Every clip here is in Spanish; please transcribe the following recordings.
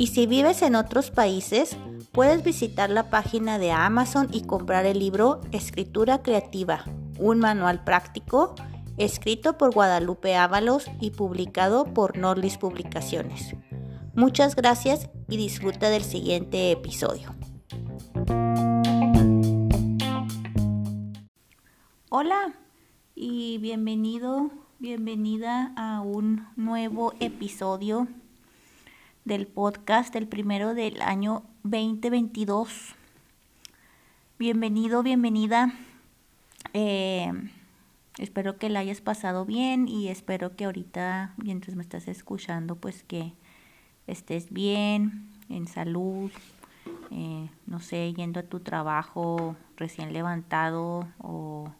Y si vives en otros países, puedes visitar la página de Amazon y comprar el libro Escritura Creativa, un manual práctico escrito por Guadalupe Ábalos y publicado por Norlis Publicaciones. Muchas gracias y disfruta del siguiente episodio. Hola y bienvenido bienvenida a un nuevo episodio del podcast, el primero del año 2022. Bienvenido, bienvenida. Eh, espero que la hayas pasado bien y espero que ahorita, mientras me estás escuchando, pues que estés bien, en salud, eh, no sé, yendo a tu trabajo recién levantado o,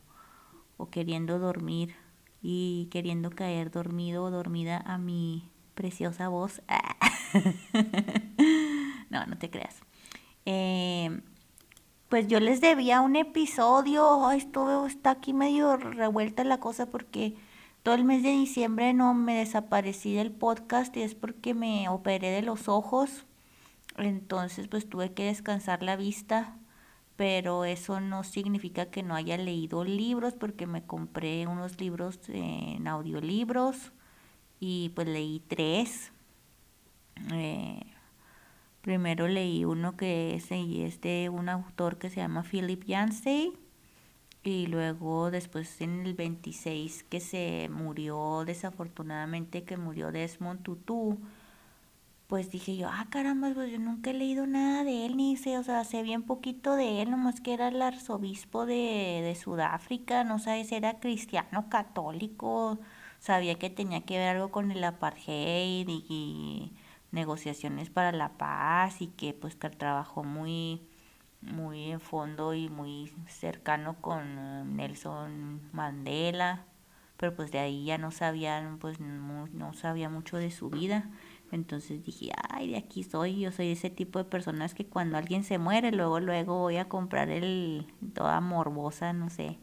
o queriendo dormir y queriendo caer dormido o dormida a mi preciosa voz. no, no te creas. Eh, pues yo les debía un episodio. esto está aquí medio revuelta la cosa porque todo el mes de diciembre no me desaparecí del podcast y es porque me operé de los ojos. Entonces pues tuve que descansar la vista pero eso no significa que no haya leído libros porque me compré unos libros en audiolibros y pues leí tres. Eh, primero leí uno que es, es, de un autor que se llama Philip Yancey y luego después en el 26 que se murió desafortunadamente que murió Desmond Tutu pues dije yo, ah, caramba, pues yo nunca he leído nada de él, ni sé, o sea, sé bien poquito de él, nomás que era el arzobispo de, de Sudáfrica, no si era cristiano, católico, sabía que tenía que ver algo con el apartheid y, negociaciones para la paz y que pues que trabajó muy muy en fondo y muy cercano con eh, Nelson Mandela pero pues de ahí ya no sabían pues no, no sabía mucho de su vida. Entonces dije, ay, de aquí soy, yo soy ese tipo de personas que cuando alguien se muere, luego, luego voy a comprar el, toda morbosa, no sé,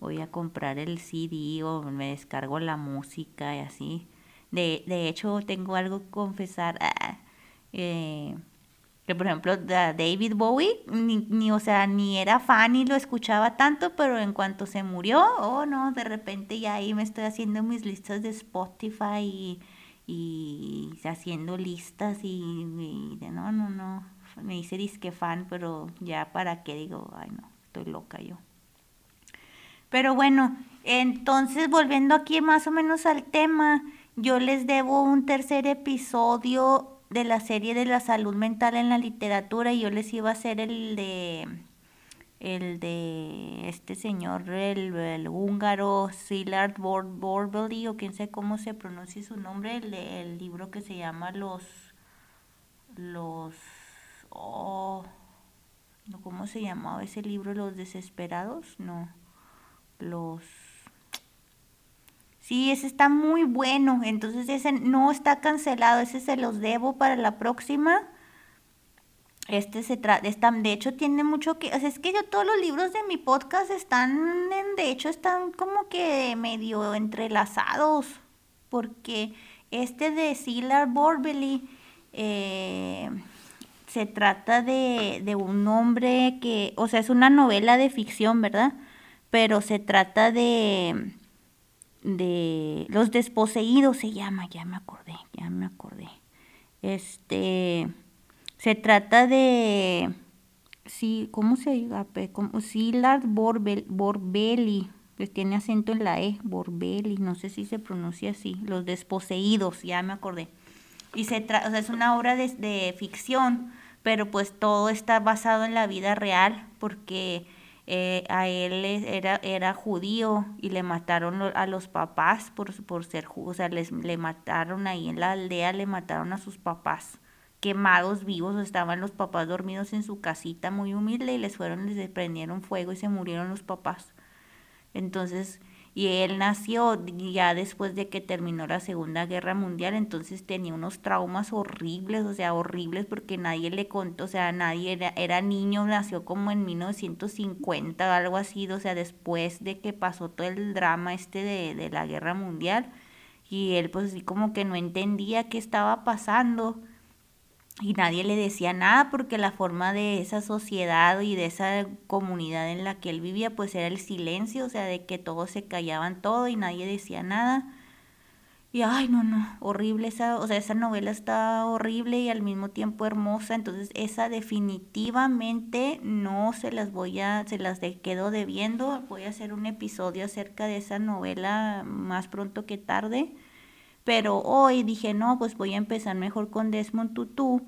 voy a comprar el CD o me descargo la música y así. De, de hecho, tengo algo que confesar, ah, eh, que por ejemplo David Bowie, ni, ni, o sea, ni era fan ni lo escuchaba tanto, pero en cuanto se murió, oh no, de repente ya ahí me estoy haciendo mis listas de Spotify y y haciendo listas y, no, no, no, me hice disque fan, pero ya para qué digo, ay no, estoy loca yo. Pero bueno, entonces volviendo aquí más o menos al tema, yo les debo un tercer episodio de la serie de la salud mental en la literatura y yo les iba a hacer el de el de este señor, el, húngaro Szilard Borbeli, o quién sé cómo se pronuncia su nombre, el, libro que se llama Los, los, oh, ¿cómo se llamaba ese libro? Los desesperados, no, los, sí, ese está muy bueno, entonces ese no está cancelado, ese se los debo para la próxima este se trata, de hecho tiene mucho que, o sea, es que yo todos los libros de mi podcast están, de hecho están como que medio entrelazados, porque este de Silar Borbeli eh, se trata de, de un hombre que, o sea, es una novela de ficción, ¿verdad? Pero se trata de, de Los Desposeídos se llama, ya me acordé, ya me acordé. Este se trata de, sí, ¿cómo se diga? Como Silard Borbel, Borbeli, pues tiene acento en la E, Borbeli, no sé si se pronuncia así, Los Desposeídos, ya me acordé. Y se trata, o sea, es una obra de, de ficción, pero pues todo está basado en la vida real, porque eh, a él era, era judío y le mataron a los papás por, por ser judío, o sea, les, le mataron ahí en la aldea, le mataron a sus papás quemados vivos, estaban los papás dormidos en su casita muy humilde y les fueron, les prendieron fuego y se murieron los papás. Entonces, y él nació ya después de que terminó la Segunda Guerra Mundial, entonces tenía unos traumas horribles, o sea, horribles porque nadie le contó, o sea, nadie era, era niño, nació como en 1950 o algo así, o sea, después de que pasó todo el drama este de, de la Guerra Mundial, y él pues así como que no entendía qué estaba pasando y nadie le decía nada porque la forma de esa sociedad y de esa comunidad en la que él vivía pues era el silencio, o sea, de que todos se callaban todo y nadie decía nada. Y ay, no, no, horrible esa, o sea, esa novela está horrible y al mismo tiempo hermosa, entonces esa definitivamente no se las voy a, se las de, quedo debiendo, voy a hacer un episodio acerca de esa novela más pronto que tarde pero hoy dije, no, pues voy a empezar mejor con Desmond Tutu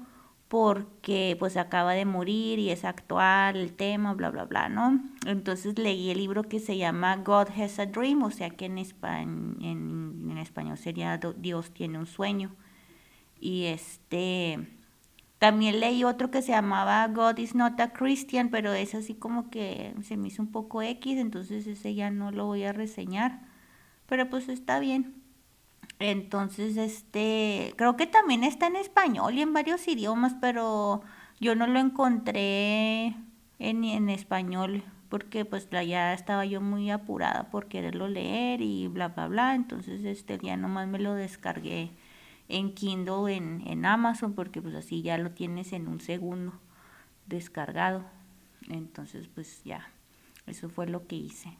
porque pues acaba de morir y es actual el tema, bla, bla, bla, ¿no? Entonces leí el libro que se llama God Has a Dream, o sea que en, en, español sería Dios tiene un sueño. Y este, también leí otro que se llamaba God is not a Christian, pero es así como que se me hizo un poco X, entonces ese ya no lo voy a reseñar. Pero pues está bien. Entonces, este, creo que también está en español y en varios idiomas, pero yo no lo encontré en, en español porque pues ya estaba yo muy apurada por quererlo leer y bla, bla, bla. Entonces, este, ya nomás me lo descargué en Kindle, en, en Amazon, porque pues así ya lo tienes en un segundo descargado. Entonces, pues ya, eso fue lo que hice.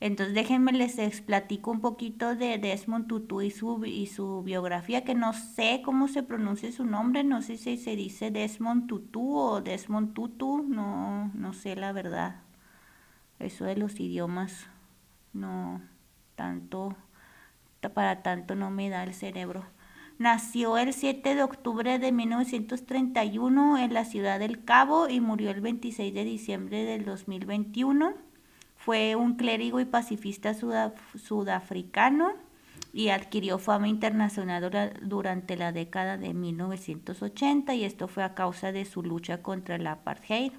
Entonces déjenme les platico un poquito de Desmond Tutu y su, y su biografía, que no sé cómo se pronuncia su nombre, no sé si se dice Desmond Tutu o Desmond Tutu, no, no sé la verdad. Eso de los idiomas, no tanto, para tanto no me da el cerebro. Nació el 7 de octubre de 1931 en la ciudad del Cabo y murió el 26 de diciembre del 2021 fue un clérigo y pacifista sudafricano y adquirió fama internacional durante la década de 1980 y esto fue a causa de su lucha contra el apartheid.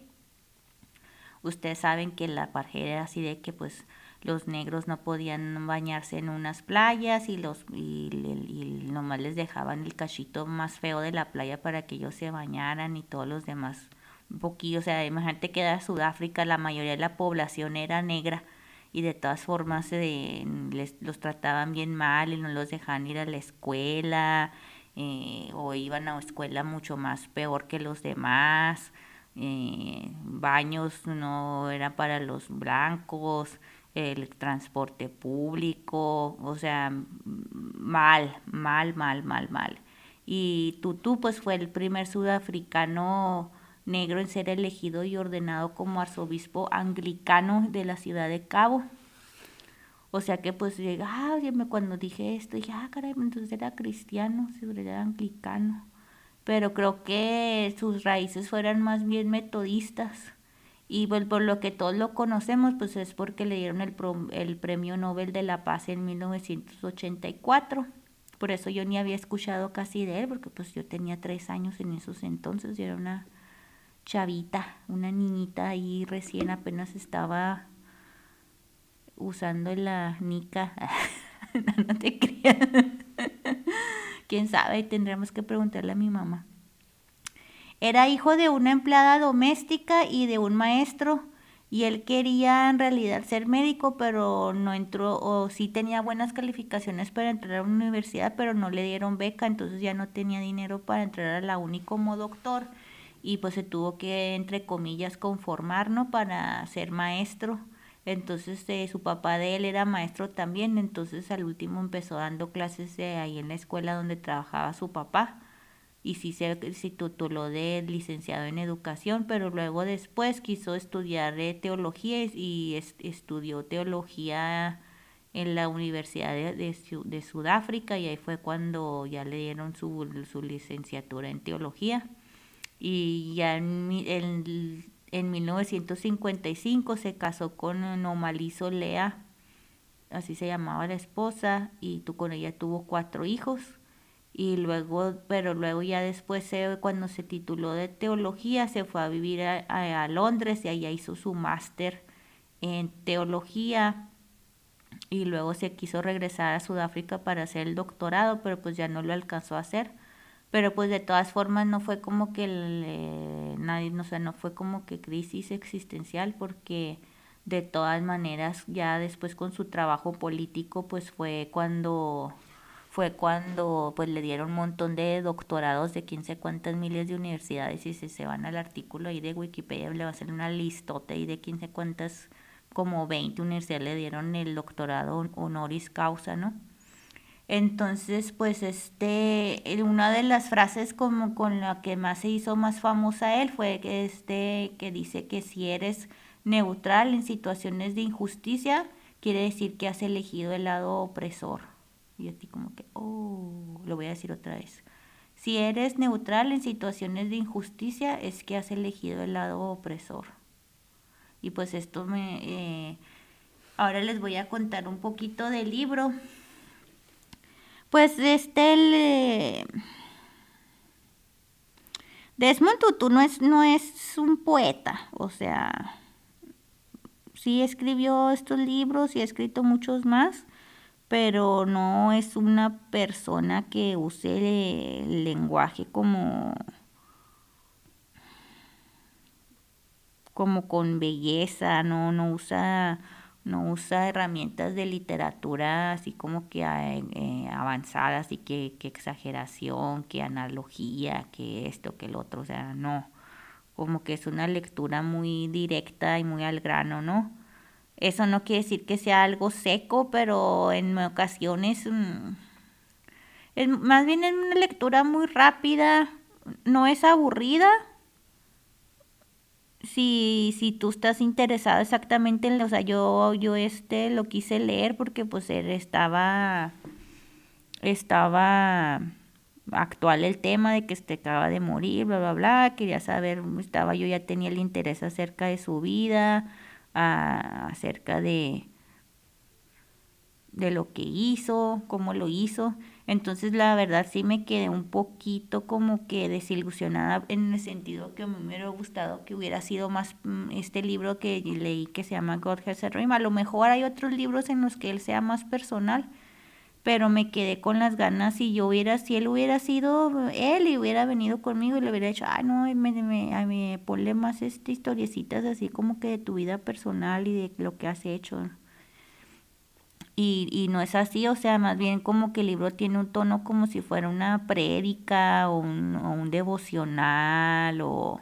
Ustedes saben que el apartheid era así de que pues los negros no podían bañarse en unas playas y los y, y, nomás les dejaban el cachito más feo de la playa para que ellos se bañaran y todos los demás un poquillo, o sea, imagínate que era Sudáfrica, la mayoría de la población era negra y de todas formas eh, les, los trataban bien mal y no los dejaban ir a la escuela eh, o iban a escuela mucho más peor que los demás. Eh, baños no eran para los blancos, el transporte público, o sea, mal, mal, mal, mal, mal. Y Tutu pues fue el primer sudafricano negro en ser elegido y ordenado como arzobispo anglicano de la ciudad de Cabo. O sea que pues llega, ah, cuando dije esto, dije, ah, caray, entonces era cristiano, era anglicano. Pero creo que sus raíces fueran más bien metodistas. Y pues, por lo que todos lo conocemos, pues es porque le dieron el, el Premio Nobel de la Paz en 1984. Por eso yo ni había escuchado casi de él, porque pues yo tenía tres años en esos entonces, yo era una chavita, una niñita ahí recién apenas estaba usando la nica. no, te creas. Quién sabe, tendremos que preguntarle a mi mamá. Era hijo de una empleada doméstica y de un maestro. Y él quería en realidad ser médico, pero no entró, o sí tenía buenas calificaciones para entrar a una universidad, pero no le dieron beca, entonces ya no tenía dinero para entrar a la uni como doctor y pues se tuvo que, entre comillas, conformar, ¿no? Para ser maestro. Entonces eh, su papá de él era maestro también, entonces al último empezó dando clases ahí en la escuela donde trabajaba su papá y sí se tituló de licenciado en educación, pero luego después quiso estudiar eh, teología y estudió teología en la Universidad de, de, Sudáfrica y ahí fue cuando ya le dieron su, su licenciatura en teología y ya en, en 1955 se casó con Nomalí Lea, así se llamaba la esposa, y tú con ella tuvo cuatro hijos. Y luego, pero luego ya después, cuando se tituló de teología, se fue a vivir a, Londres y allá hizo su máster en teología. Y luego se quiso regresar a Sudáfrica para hacer el doctorado, pero pues ya no lo alcanzó a hacer pero pues de todas formas no fue como que nadie, no, sé, no fue como que crisis existencial porque de todas maneras ya después con su trabajo político pues fue cuando fue cuando pues le dieron un montón de doctorados de quién sé cuántas miles de universidades y si se van al artículo ahí de Wikipedia le va a hacer una listota y de quién sé cuántas como 20 universidades le dieron el doctorado honoris causa, ¿no? Entonces, pues este, una de las frases como con la que más se hizo más famosa él fue que este, que dice que si eres neutral en situaciones de injusticia, quiere decir que has elegido el lado opresor. Y a ti como que, oh, lo voy a decir otra vez. Si eres neutral en situaciones de injusticia, es que has elegido el lado opresor. Y pues esto me... Eh, ahora les voy a contar un poquito del libro. Pues este el eh, Desmond Tutu no es, no es un poeta, o sea, sí escribió estos libros y ha escrito muchos más, pero no es una persona que use el lenguaje como como con belleza, no, no usa no usa herramientas de literatura así como que eh, eh, avanzadas y que, que, exageración, que analogía, que esto, que el otro, o sea, no, como que es una lectura muy directa y muy al grano, ¿no? Eso no quiere decir que sea algo seco, pero en ocasiones mm, es, más bien es una lectura muy rápida, no es aburrida, si, si tú estás interesado exactamente en, o sea, yo, yo este lo quise leer porque pues estaba, estaba actual el tema de que este acaba de morir, bla, bla, bla, quería saber, estaba yo ya tenía el interés acerca de su vida, acerca de, de lo que hizo, cómo lo hizo. Entonces la verdad sí me quedé un poquito como que desilusionada en el sentido que me hubiera gustado que hubiera sido más mm, este libro que leí que se llama God Has a. A lo mejor hay otros libros en los que él sea más personal, pero me quedé con las ganas y yo hubiera, si él hubiera sido él y hubiera venido conmigo y le hubiera dicho, ay no, me, me, me ponle más este, historiecitas así como que de tu vida personal y de lo que has hecho. Y, y, no es así, o sea, más bien como que el libro tiene un tono como si fuera una prédica o un, o un devocional o...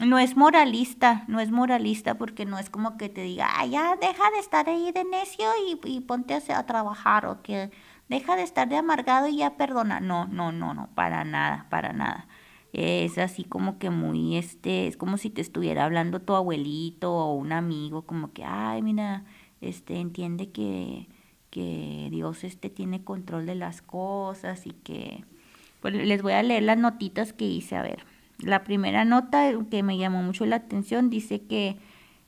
No es moralista, no es moralista porque no es como que te diga, ah, ya deja de estar ahí de necio y, ponte a trabajar o que deja de estar de amargado y ya perdona. No, no, no, no, para nada, para nada es así como que muy este, es como si te estuviera hablando tu abuelito o un amigo, como que, ay, mira, este, entiende que, que Dios este, tiene control de las cosas y que... Pues les voy a leer las notitas que hice, a ver. La primera nota que me llamó mucho la atención dice que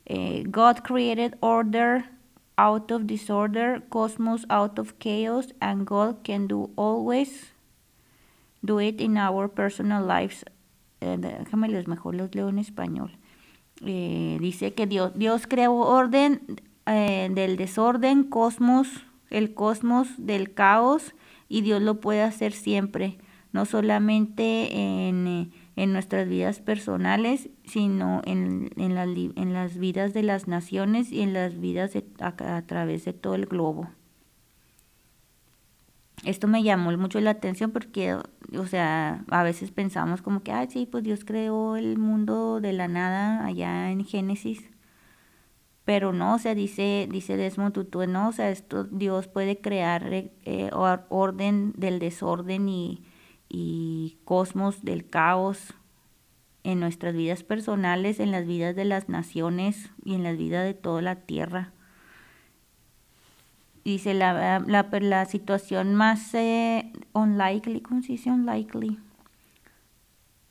eh, God created order out of disorder, cosmos out of chaos, and God can do always do it in our personal lives. Eh, déjame les mejor los leo en español. Eh, dice que Dios, Dios creó orden eh, del desorden, cosmos, el cosmos del caos, y Dios lo puede hacer siempre, no solamente en, eh, en nuestras vidas personales, sino en, en, la, en, las vidas de las naciones y en las vidas a, a través de todo el globo. Esto me llamó mucho la atención porque, o sea, a veces pensamos como que, ah, sí, pues Dios creó el mundo de la nada allá en Génesis pero no, o sea, dice, dice Desmond Tutu, no, o sea, esto Dios puede crear eh, orden del desorden y, y cosmos del caos en nuestras vidas personales, en las vidas de las naciones y en las vidas de toda la tierra. Dice la, la, la situación más eh, unlikely, ¿cómo se dice unlikely?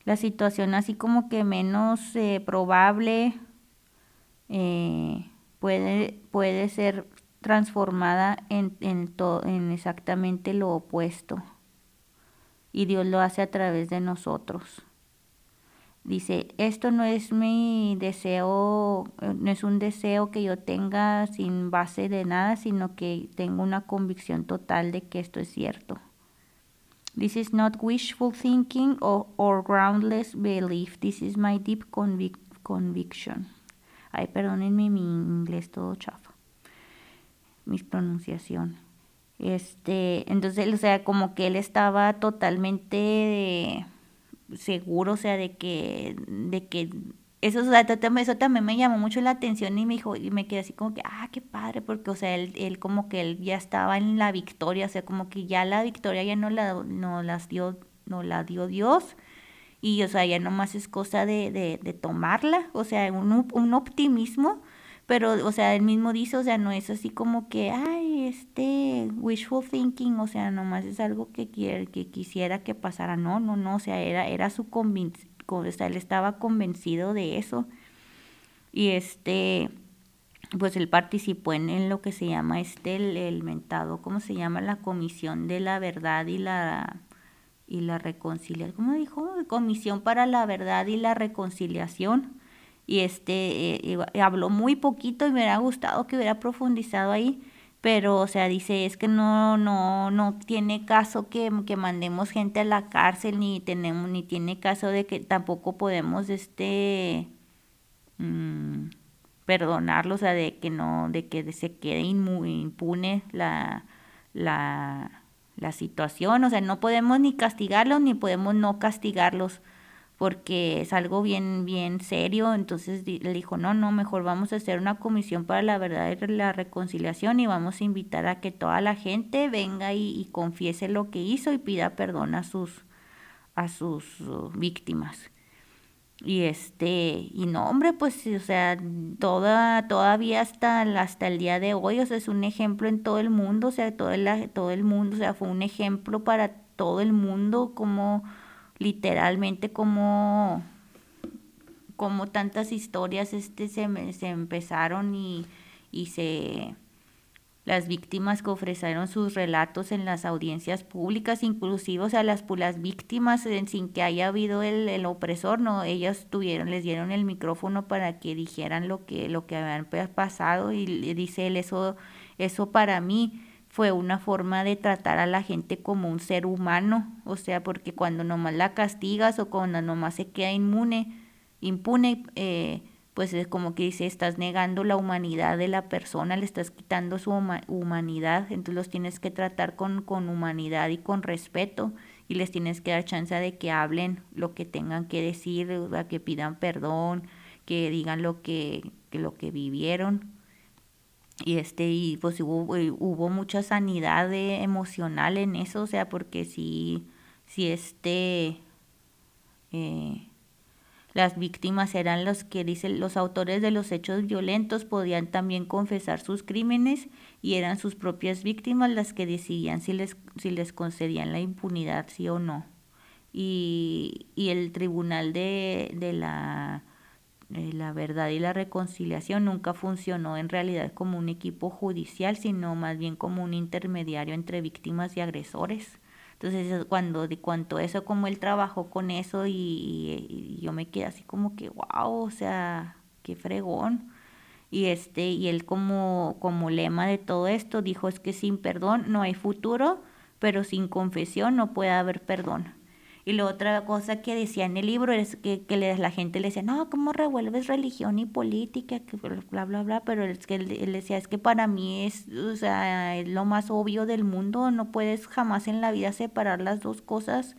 la situación así como que menos eh, probable eh, puede, puede ser transformada en, en, en exactamente lo opuesto. Y Dios lo hace a través de nosotros. Dice, esto no es mi deseo, eh, no es un deseo que yo tenga sin base de nada, sino que tengo una convicción total de que esto es cierto. This is not wishful thinking or, or groundless belief. This is my deep conviction. Ay, perdónenme mi inglés todo chafa. Mi pronunciación. Este, entonces, o sea, como que él estaba totalmente seguro, o sea, de que, de que eso, eso también me llamó mucho la atención y me dijo, y me quedé así como que, ah, qué padre, porque, o sea, él, él como que él ya estaba en la victoria, o sea, como que ya la victoria ya no la, no las dio, no la dio Dios, y, o sea, ya nomás es cosa de, de, de tomarla, o sea, un, un optimismo pero, o sea, él mismo dice, o sea, no es así como que, ay, este, wishful thinking, o sea, nomás es algo que, quiere, que quisiera que pasara. No, no, no, o sea, era, era su convicción, o sea, él estaba convencido de eso. Y este, pues él participó en, lo que se llama este, el, el, mentado, ¿cómo se llama? La Comisión de la Verdad y la, y la Reconciliación. ¿Cómo dijo? Comisión para la Verdad y la Reconciliación y este eh, habló muy poquito y me hubiera gustado que hubiera profundizado ahí pero o sea dice es que no no no tiene caso que, que mandemos gente a la cárcel ni tenemos ni tiene caso de que tampoco podemos este mmm, perdonarlo o sea de que no de que se quede impune la la la situación o sea no podemos ni castigarlos ni podemos no castigarlos porque es algo bien, bien serio. Entonces le dijo, no, no, mejor vamos a hacer una comisión para la verdad y la reconciliación y vamos a invitar a que toda la gente venga y, confiese lo que hizo y pida perdón a sus, a sus uh, víctimas. Y este, y no, hombre, pues, o sea, toda, todavía hasta, hasta el día de hoy, o sea, es un ejemplo en todo el mundo, o sea, todo el, todo el mundo, o sea, fue un ejemplo para todo el mundo, como literalmente como, como tantas historias este se, se empezaron y, y se las víctimas que ofrecieron sus relatos en las audiencias públicas, inclusive, o sea, las, las víctimas sin que haya habido el, el, opresor, no, ellas tuvieron, les dieron el micrófono para que dijeran lo que, lo que habían pasado y dice él, eso, eso para mí fue una forma de tratar a la gente como un ser humano, o sea, porque cuando nomás la castigas o cuando nomás se queda inmune, impune, eh, pues es como que dice, estás negando la humanidad de la persona, le estás quitando su humanidad, entonces los tienes que tratar con, con humanidad y con respeto y les tienes que dar chance de que hablen lo que tengan que decir, que pidan perdón, que digan lo que, que lo que vivieron y este y pues hubo, eh, hubo mucha sanidad emocional en eso o sea porque si si este eh, las víctimas eran los que dicen los autores de los hechos violentos podían también confesar sus crímenes y eran sus propias víctimas las que decidían si les si les concedían la impunidad sí o no y, y el tribunal de, de la la verdad y la reconciliación nunca funcionó en realidad como un equipo judicial, sino más bien como un intermediario entre víctimas y agresores. Entonces, cuando de cuanto eso, como él trabajó con eso y, yo me quedé así como que, wow, o sea, qué fregón. Y este, y él como, como lema de todo esto dijo es que sin perdón no hay futuro, pero sin confesión no puede haber perdón. Y la otra cosa que decía en el libro es que, que la gente le decía, no, ¿cómo revuelves religión y política? Que bla, bla, bla. Pero es que él, decía, es que para mí es, o sea, es lo más obvio del mundo. No puedes jamás en la vida separar las dos cosas.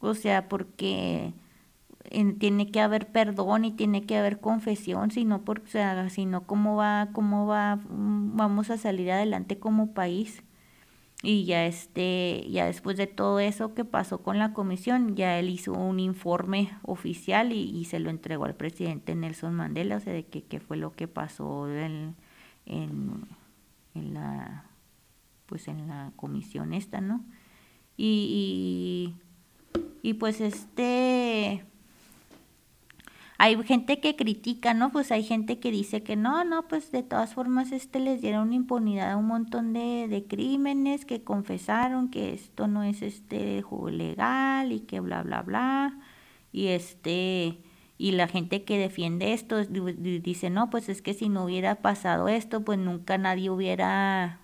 O sea, porque tiene que haber perdón y tiene que haber confesión, sino porque, o sea, sino cómo va, cómo va, mm, vamos a salir adelante como país. Y ya este, ya después de todo eso que pasó con la comisión, ya él hizo un informe oficial y, se lo entregó al presidente Nelson Mandela, o sea, de qué fue lo que pasó en, en, en, la pues en la comisión esta, ¿no? Y, Y pues este hay gente que critica, ¿no? Pues hay gente que dice que no, no, pues de todas formas este les dieron impunidad a un montón de, de crímenes, que confesaron que esto no es este legal y que bla, bla, bla. Y este, y la gente que defiende esto dice, no, pues es que si no hubiera pasado esto, pues nunca nadie hubiera,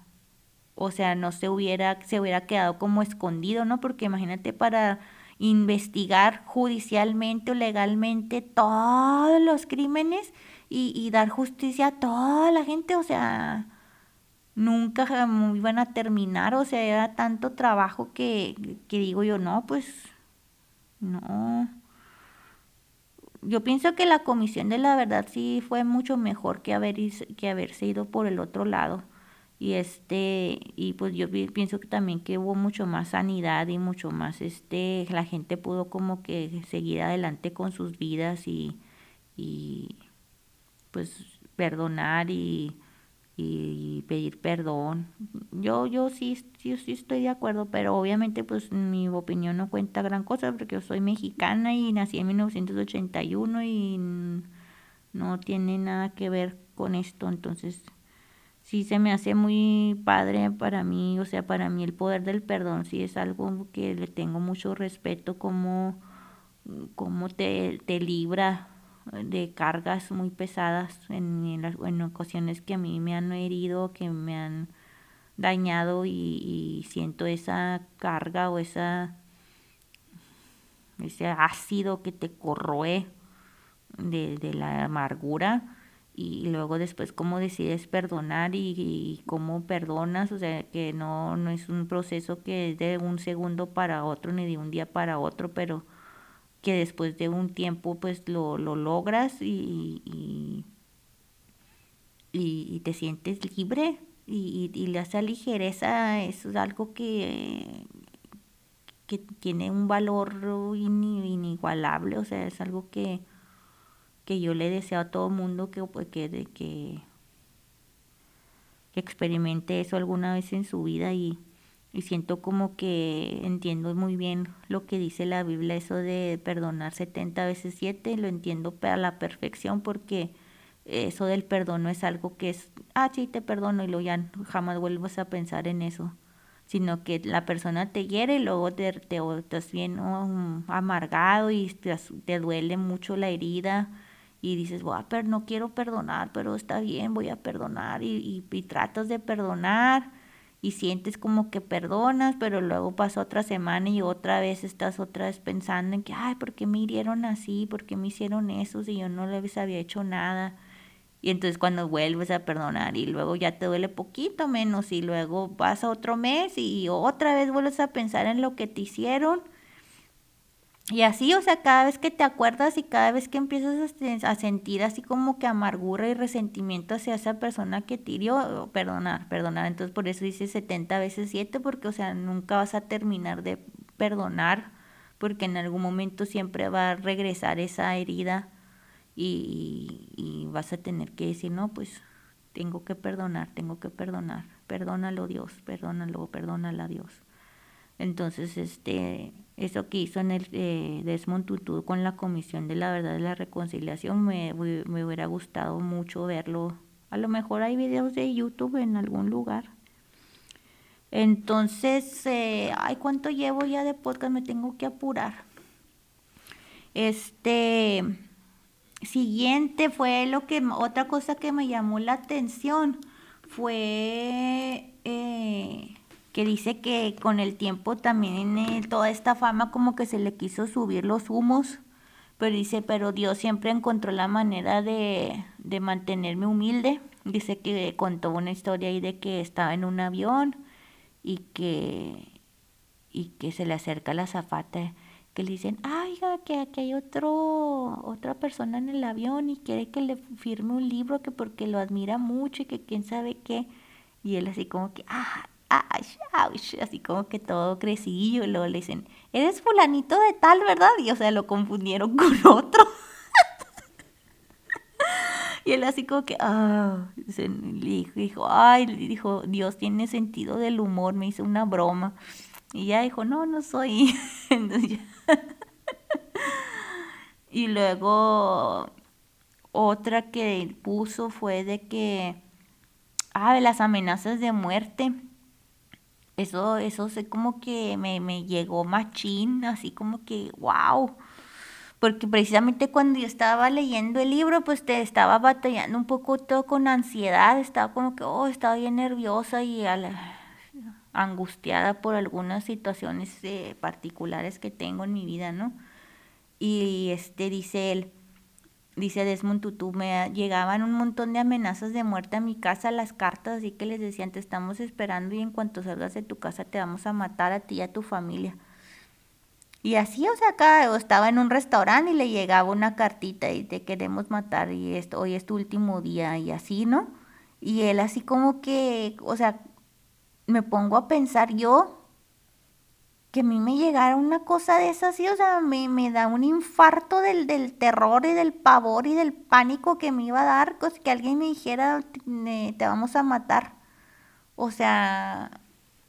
o sea, no se hubiera, se hubiera quedado como escondido, ¿no? Porque imagínate para investigar judicialmente o legalmente todos los crímenes y, dar justicia a toda la gente, o sea, nunca iban a terminar, o sea, era tanto trabajo que, que digo yo, no, pues, no. Yo pienso que la Comisión de la Verdad sí fue mucho mejor que, haber, que haberse ido por el otro lado y este y pues yo pienso que también que hubo mucho más sanidad y mucho más este la gente pudo como que seguir adelante con sus vidas y, y pues perdonar y, y pedir perdón. Yo yo sí yo sí estoy de acuerdo pero obviamente pues mi opinión no cuenta gran cosa porque yo soy mexicana y nací en 1981 y no tiene nada que ver con esto entonces sí se me hace muy padre para mí, o sea, para mí el poder del perdón sí es algo que le tengo mucho respeto, como, como te, te libra de cargas muy pesadas en, las, en ocasiones que a mí me han herido, que me han dañado y, y siento esa carga o esa ese ácido que te corroe de, de la amargura y luego después cómo decides perdonar y, cómo perdonas, o sea, que no, no es un proceso que es de un segundo para otro ni de un día para otro, pero que después de un tiempo pues lo, lo logras y, y, te sientes libre y, y, esa ligereza es algo que, que tiene un valor inigualable, o sea, es algo que que yo le deseo a todo mundo que, pues, que, que, que experimente eso alguna vez en su vida y, y siento como que entiendo muy bien lo que dice la Biblia, eso de perdonar 70 veces 7, lo entiendo a la perfección porque eso del perdón no es algo que es, ah, sí, te perdono y luego ya jamás vuelvas a pensar en eso, sino que la persona te hiere y luego te, te, estás bien amargado y te duele mucho la herida y dices, no quiero perdonar, pero está bien, voy a perdonar y, y, tratas de perdonar y sientes como que perdonas, pero luego pasa otra semana y otra vez estás otra vez pensando en que, ay, ¿por qué me hirieron así? ¿Por qué me hicieron eso si yo no les había hecho nada? Y entonces cuando vuelves a perdonar y luego ya te duele poquito menos y luego pasa otro mes y otra vez vuelves a pensar en lo que te hicieron y así, o sea, cada vez que te acuerdas y cada vez que empiezas a, sentir así como que amargura y resentimiento hacia esa persona que te hirió, perdonar, perdonar. Entonces por eso dice 70 veces 7, porque, o sea, nunca vas a terminar de perdonar, porque en algún momento siempre va a regresar esa herida y, y vas a tener que decir, no, pues tengo que perdonar, tengo que perdonar. Perdónalo Dios, perdónalo, perdónala Dios. Entonces, este, eso que hizo en el eh, con la Comisión de la Verdad y la Reconciliación, me, me hubiera gustado mucho verlo. A lo mejor hay videos de YouTube en algún lugar. Entonces, eh, ay, ¿cuánto llevo ya de podcast? Me tengo que apurar. Este, siguiente fue lo que, otra cosa que me llamó la atención fue... Eh, que dice que con el tiempo también eh, toda esta fama como que se le quiso subir los humos, pero dice, pero Dios siempre encontró la manera de, de mantenerme humilde. Dice que contó una historia ahí de que estaba en un avión y que, y que se le acerca la zafata que le dicen, ay, que aquí hay otro, otra persona en el avión y quiere que le firme un libro que porque lo admira mucho y que quién sabe qué. Y él así como que, ah, así como que todo crecidillo, y luego le dicen, eres fulanito de tal, ¿verdad? Y o sea, lo confundieron con otro. y él así como que, ah, dijo, ay, dijo, Dios tiene sentido del humor, me hizo una broma. Y ya dijo, no, no soy. y luego otra que puso fue de que, ah, de las amenazas de muerte. Eso, eso sé como que me, me llegó machín, así como que, wow porque precisamente cuando yo estaba leyendo el libro, pues te estaba batallando un poco todo con ansiedad, estaba como que, oh, estaba bien nerviosa y angustiada por algunas situaciones eh, particulares que tengo en mi vida, ¿no? Y este dice él, dice Desmond Tutu, me llegaban un montón de amenazas de muerte a mi casa, las cartas, así que les decían, te estamos esperando y en cuanto salgas de tu casa te vamos a matar a ti y a tu familia. Y así, o sea, acá estaba en un restaurante y le llegaba una cartita y te queremos matar y esto, hoy es tu último día y así, ¿no? Y él así como que, o sea, me pongo a pensar yo que a mí me llegara una cosa de esas, así, o sea, me, me da un infarto del, del, terror y del pavor y del pánico que me iba a dar, pues, que alguien me dijera, te vamos a matar. O sea,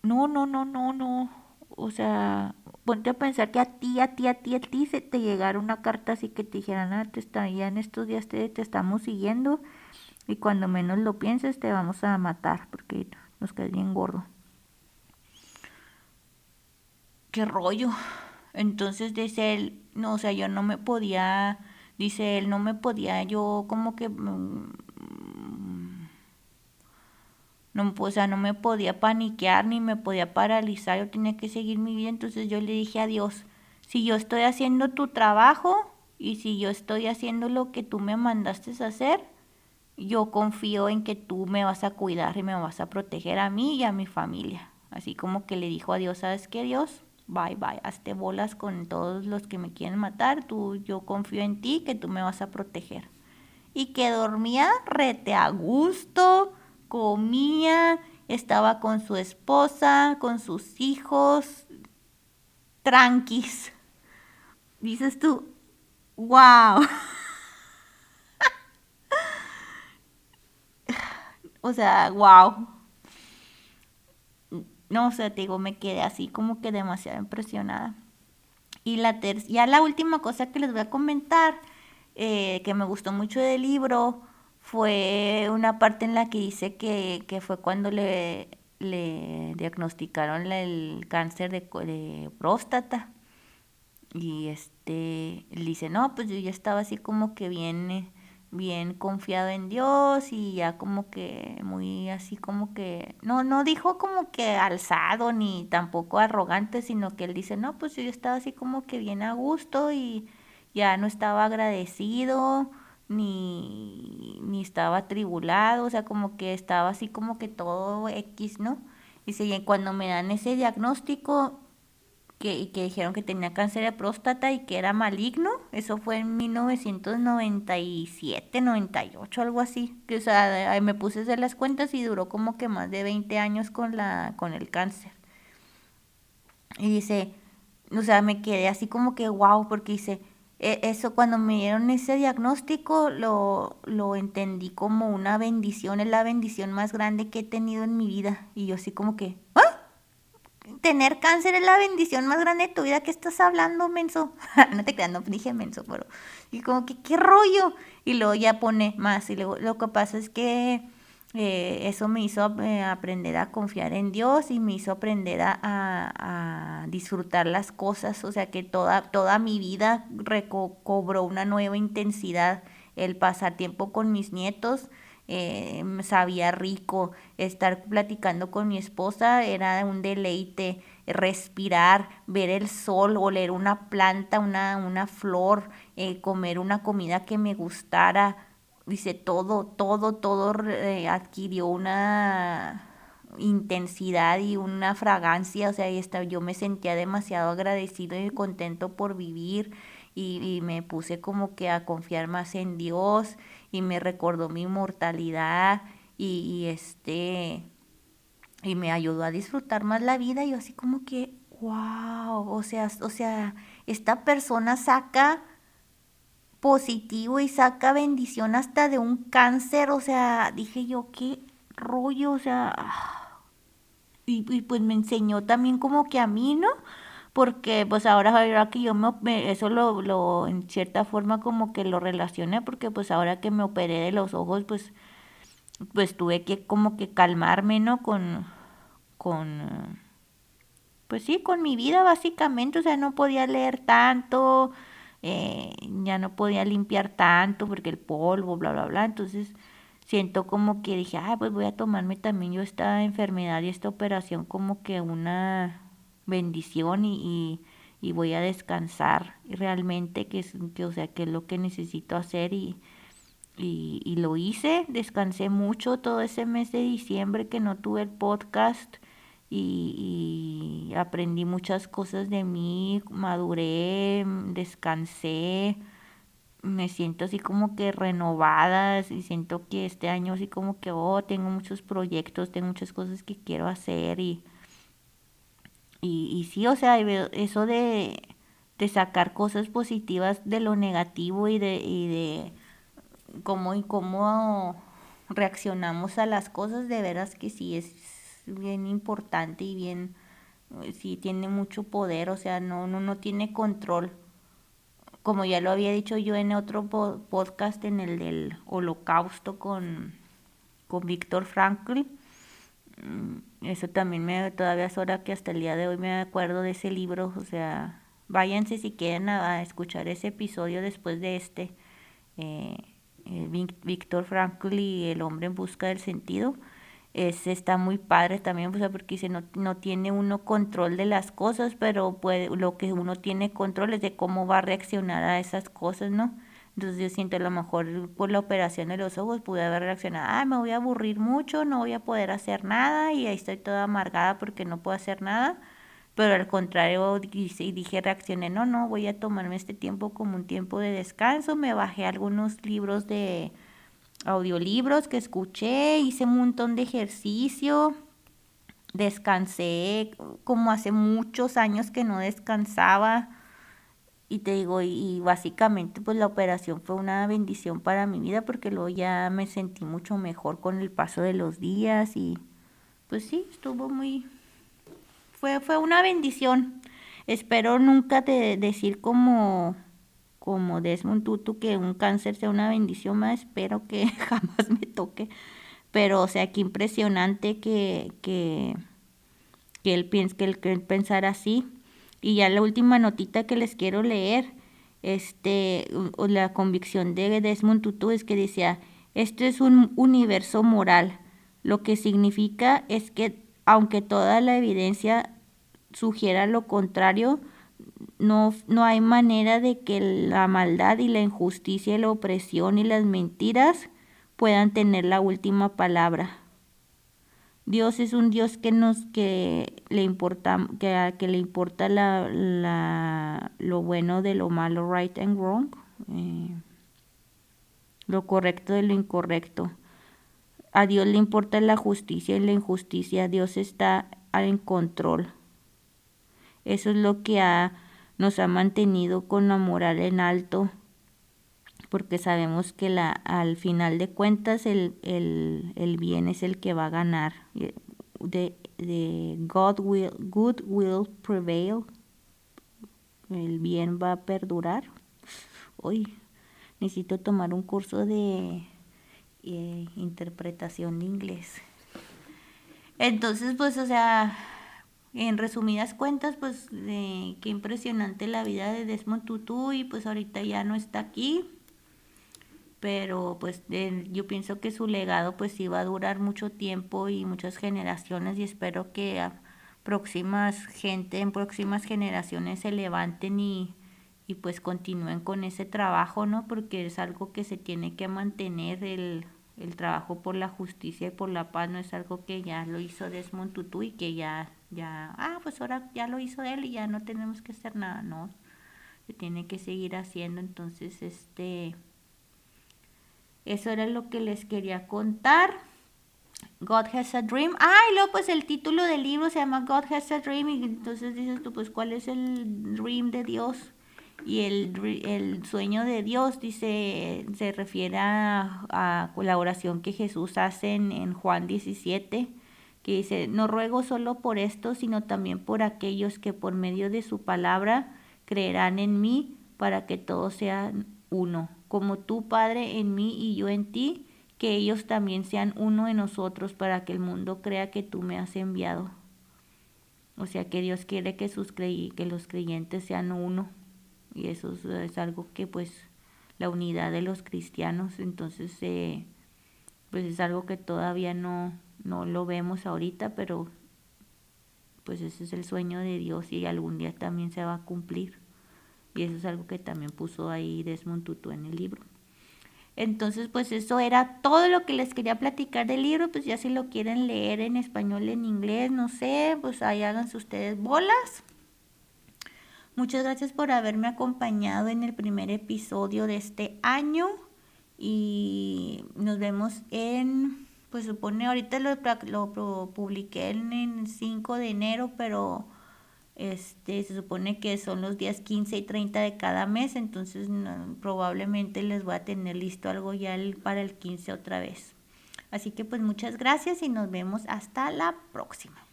no, no, no, no, no. O sea, ponte a pensar que a ti, a ti, a ti, a ti se te llegara una carta así que te dijeran, ah, te está, ya en estos días te, te estamos siguiendo y cuando menos lo pienses te vamos a matar porque nos quedas bien gordo. Qué rollo. Entonces dice él, no, o sea, yo no me podía, dice él, no me podía yo como que mm, no, o sea, no me podía paniquear ni me podía paralizar, yo tenía que seguir mi vida, entonces yo le dije a Dios, si yo estoy haciendo tu trabajo y si yo estoy haciendo lo que tú me mandaste hacer, yo confío en que tú me vas a cuidar y me vas a proteger a mí y a mi familia. Así como que le dijo a Dios, ¿sabes qué Dios? Bye, bye, hazte bolas con todos los que me quieren matar, tú, yo confío en ti que tú me vas a proteger. Y que dormía rete a gusto, comía, estaba con su esposa, con sus hijos, tranquis. Dices tú, wow. o sea, wow. No, o sea, te digo, me quedé así como que demasiado impresionada. Y la ya la última cosa que les voy a comentar, eh, que me gustó mucho del libro, fue una parte en la que dice que, fue cuando le, le diagnosticaron el cáncer de, próstata. Y este, él dice, no, pues yo ya estaba así como que bien, bien confiado en Dios y ya como que muy así como que, no, no dijo como que alzado ni tampoco arrogante, sino que él dice, no, pues yo estaba así como que bien a gusto y ya no estaba agradecido ni, ni estaba atribulado, o sea, como que estaba así como que todo X, ¿no? Dice, cuando me dan ese diagnóstico, que, que dijeron que tenía cáncer de próstata y que era maligno, eso fue en 1997, 98, algo así, que o sea, me puse a hacer las cuentas y duró como que más de 20 años con, la, con el cáncer. Y dice, o sea, me quedé así como que wow, porque dice, e, eso cuando me dieron ese diagnóstico lo, lo entendí como una bendición, es la bendición más grande que he tenido en mi vida. Y yo así como que. Tener cáncer es la bendición más grande de tu vida, ¿qué estás hablando, menso? no te creas, no dije menso, pero... Y como que, ¿qué rollo? Y luego ya pone más, y luego lo que pasa es que eh, eso me hizo eh, aprender a confiar en Dios y me hizo aprender a, disfrutar las cosas, o sea que toda, toda mi vida recobró una nueva intensidad, el pasar tiempo con mis nietos, eh, sabía rico, estar platicando con mi esposa era un deleite, respirar, ver el sol, oler una planta, una, una flor, comer una comida que me gustara, dice, todo, todo, todo eh, adquirió una intensidad y una fragancia, o sea, y yo me sentía demasiado agradecido y contento por vivir y, me puse como que a confiar más en Dios y me recordó mi mortalidad y, y este y me ayudó a disfrutar más la vida y yo así como que wow, o sea, o sea, esta persona saca positivo y saca bendición hasta de un cáncer, o sea, dije yo, qué rollo, o sea, y, y pues me enseñó también como que a mí, ¿no? Porque pues ahora, ahora que yo me, eso lo, lo en cierta forma como que lo relacioné porque pues ahora que me operé de los ojos pues pues tuve que como que calmarme, ¿no? Con con pues sí, con mi vida básicamente, o sea, no podía leer tanto, eh, ya no podía limpiar tanto porque el polvo, bla, bla, bla, entonces siento como que dije, ah, pues voy a tomarme también yo esta enfermedad y esta operación como que una bendición y, y, voy a descansar realmente, que es, que, o sea, que es lo que necesito hacer y, y, lo hice, descansé mucho todo ese mes de diciembre que no tuve el podcast y, y aprendí muchas cosas de mí, maduré, descansé, me siento así como que renovada y siento que este año así como que, oh, tengo muchos proyectos, tengo muchas cosas que quiero hacer y y, sí, o sea, eso de, sacar cosas positivas de lo negativo y de, y de cómo y cómo reaccionamos a las cosas, de veras que sí es bien importante y bien, sí tiene mucho poder, o sea, no, no, no tiene control. Como ya lo había dicho yo en otro podcast, en el del holocausto con, con Víctor Frankl, mm, eso también me todavía es hora que hasta el día de hoy me acuerdo de ese libro, o sea, váyanse si quieren a, escuchar ese episodio después de este, eh, Víctor Frankl y el hombre en busca del sentido. Es, está muy padre también, o sea, porque dice, no, no tiene uno control de las cosas, pero puede, lo que uno tiene control es de cómo va a reaccionar a esas cosas, ¿no? Entonces yo siento a lo mejor por la operación de los ojos pude haber reaccionado, ah, me voy a aburrir mucho, no voy a poder hacer nada y ahí estoy toda amargada porque no puedo hacer nada. Pero al contrario, dije, dije, reaccioné, no, no, voy a tomarme este tiempo como un tiempo de descanso. Me bajé algunos libros de audiolibros que escuché, hice un montón de ejercicio, descansé como hace muchos años que no descansaba y te digo, y, básicamente pues la operación fue una bendición para mi vida porque luego ya me sentí mucho mejor con el paso de los días y pues sí, estuvo muy, fue, fue una bendición. Espero nunca te decir como, como Desmond Tutu que un cáncer sea una bendición más, espero que jamás me toque. Pero o sea, qué impresionante que, que, que él piense, que él, que él así y ya la última notita que les quiero leer, este, la convicción de Desmond Tutu es que decía, esto es un universo moral, lo que significa es que aunque toda la evidencia sugiera lo contrario, no, no hay manera de que la maldad y la injusticia y la opresión y las mentiras puedan tener la última palabra. Dios es un Dios que nos que le importa que, que le importa la, la, lo bueno de lo malo, right and wrong, eh, lo correcto de lo incorrecto. A Dios le importa la justicia y la injusticia. Dios está en control. Eso es lo que nos ha mantenido con la moral en alto porque sabemos que la, al final de cuentas el, el, el bien es el que va a ganar. De, de God will, good will prevail. El bien va a perdurar. Hoy necesito tomar un curso de eh, interpretación de inglés. Entonces, pues, o sea, en resumidas cuentas, pues, qué impresionante la vida de Desmond Tutu y pues ahorita ya no está aquí pero pues yo pienso que su legado pues sí va a durar mucho tiempo y muchas generaciones y espero que próximas gente en próximas generaciones se levanten y, y pues continúen con ese trabajo, ¿no? Porque es algo que se tiene que mantener el, el trabajo por la justicia y por la paz no es algo que ya lo hizo Desmond Tutu y que ya ya ah pues ahora ya lo hizo él y ya no tenemos que hacer nada, no. Se tiene que seguir haciendo, entonces este eso era lo que les quería contar. God has a dream. Ah, y luego pues el título del libro se llama God has a dream. Y entonces dices tú, pues, ¿cuál es el dream de Dios? Y el, el sueño de Dios, dice, se refiere a, la oración que Jesús hace en, en Juan 17. que dice, no ruego solo por esto, sino también por aquellos que por medio de su palabra creerán en mí, para que todos sean uno, como tú, Padre, en mí y yo en ti, que ellos también sean uno en nosotros, para que el mundo crea que tú me has enviado. O sea que Dios quiere que, sus que los creyentes sean uno. Y eso es, algo que pues la unidad de los cristianos, entonces eh, pues es algo que todavía no, no lo vemos ahorita, pero pues ese es el sueño de Dios y algún día también se va a cumplir. Y eso es algo que también puso ahí Desmond Tutu en el libro. Entonces, pues eso era todo lo que les quería platicar del libro. Pues ya si lo quieren leer en español, en inglés, no sé, pues ahí háganse ustedes bolas. Muchas gracias por haberme acompañado en el primer episodio de este año. Y nos vemos en, pues supone, ahorita lo, lo publiqué en el 5 de enero, pero este, se supone que son los días 15 y 30 de cada mes, entonces probablemente les voy a tener listo algo ya para el 15 otra vez. Así que pues muchas gracias y nos vemos hasta la próxima.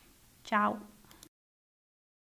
Chao.